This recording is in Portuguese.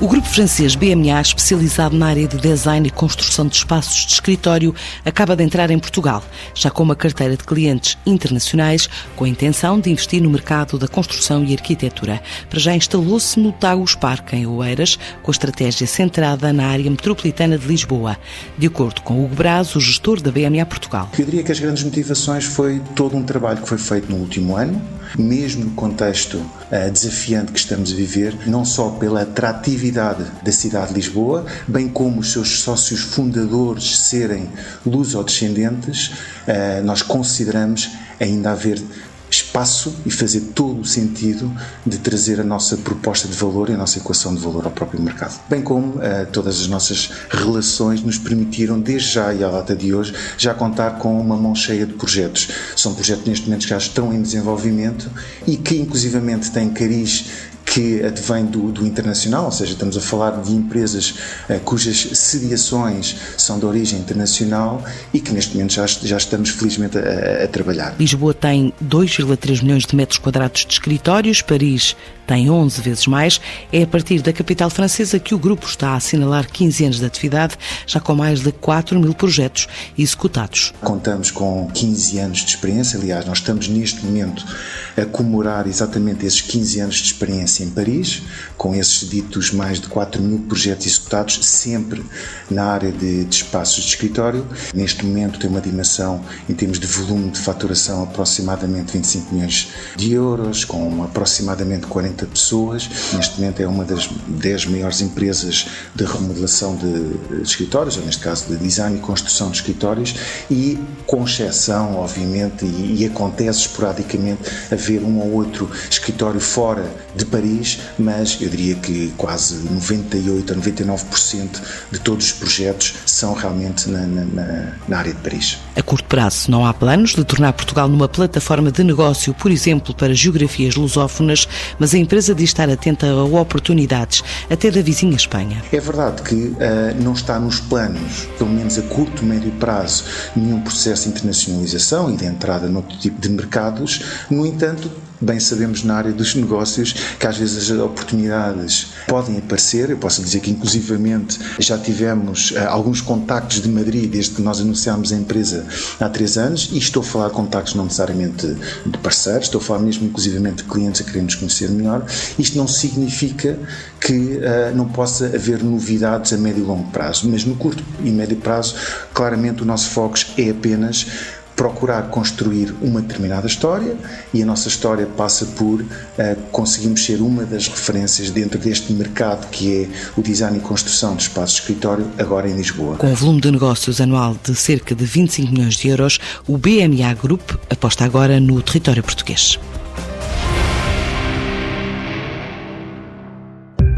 o grupo francês BMA, especializado na área de design e construção de espaços de escritório, acaba de entrar em Portugal, já com uma carteira de clientes internacionais, com a intenção de investir no mercado da construção e arquitetura. Para já instalou-se no Tagus Park, em Oeiras, com a estratégia centrada na área metropolitana de Lisboa. De acordo com Hugo Braz, o gestor da BMA Portugal. Eu diria que as grandes motivações foi todo um trabalho que foi feito no último ano, mesmo no contexto desafiante que estamos a viver, não só pela atratividade da cidade de Lisboa, bem como os seus sócios fundadores serem luso-descendentes, uh, nós consideramos ainda haver espaço e fazer todo o sentido de trazer a nossa proposta de valor e a nossa equação de valor ao próprio mercado. Bem como uh, todas as nossas relações nos permitiram, desde já e à data de hoje, já contar com uma mão cheia de projetos. São projetos neste momento que já estão em desenvolvimento e que inclusivamente têm cariz que advém do, do, internacional, ou seja, estamos a falar de empresas uh, cujas sediações são de origem internacional e que neste momento já, já estamos felizmente a, a trabalhar. Lisboa tem 2,3 milhões de metros quadrados de escritórios, Paris tem 11 vezes mais. É a partir da capital francesa que o grupo está a assinalar 15 anos de atividade, já com mais de 4 mil projetos executados. Contamos com 15 anos de experiência, aliás, nós estamos neste momento a comemorar exatamente esses 15 anos de experiência em Paris, com esses ditos mais de 4 mil projetos executados, sempre na área de, de espaços de escritório. Neste momento tem uma dimensão, em termos de volume de faturação, aproximadamente 25 milhões de euros, com aproximadamente 40 40 pessoas. Neste momento é uma das 10 maiores empresas de remodelação de escritórios, ou neste caso de design e construção de escritórios, e com exceção, obviamente, e, e acontece esporadicamente haver um ou outro escritório fora de Paris, mas eu diria que quase 98 a 99% de todos os projetos são realmente na, na, na área de Paris. A curto prazo, não há planos de tornar Portugal numa plataforma de negócio, por exemplo, para geografias lusófonas, mas em empresa diz estar atenta a oportunidades, até da vizinha Espanha. É verdade que uh, não está nos planos, pelo menos a curto, médio prazo, nenhum processo de internacionalização e de entrada noutro tipo de mercados. No entanto, bem sabemos na área dos negócios que às vezes as oportunidades podem aparecer. Eu posso dizer que, inclusivamente, já tivemos uh, alguns contactos de Madrid desde que nós anunciámos a empresa há três anos, e estou a falar de contactos não necessariamente de parceiros, estou a falar mesmo, inclusivamente, de clientes a queremos conhecer melhor. Isto não significa que uh, não possa haver novidades a médio e longo prazo, mas no curto e médio prazo, claramente o nosso foco é apenas procurar construir uma determinada história e a nossa história passa por uh, conseguirmos ser uma das referências dentro deste mercado que é o design e construção de espaços de escritório agora em Lisboa. Com um volume de negócios anual de cerca de 25 milhões de euros, o BMA Group aposta agora no território português.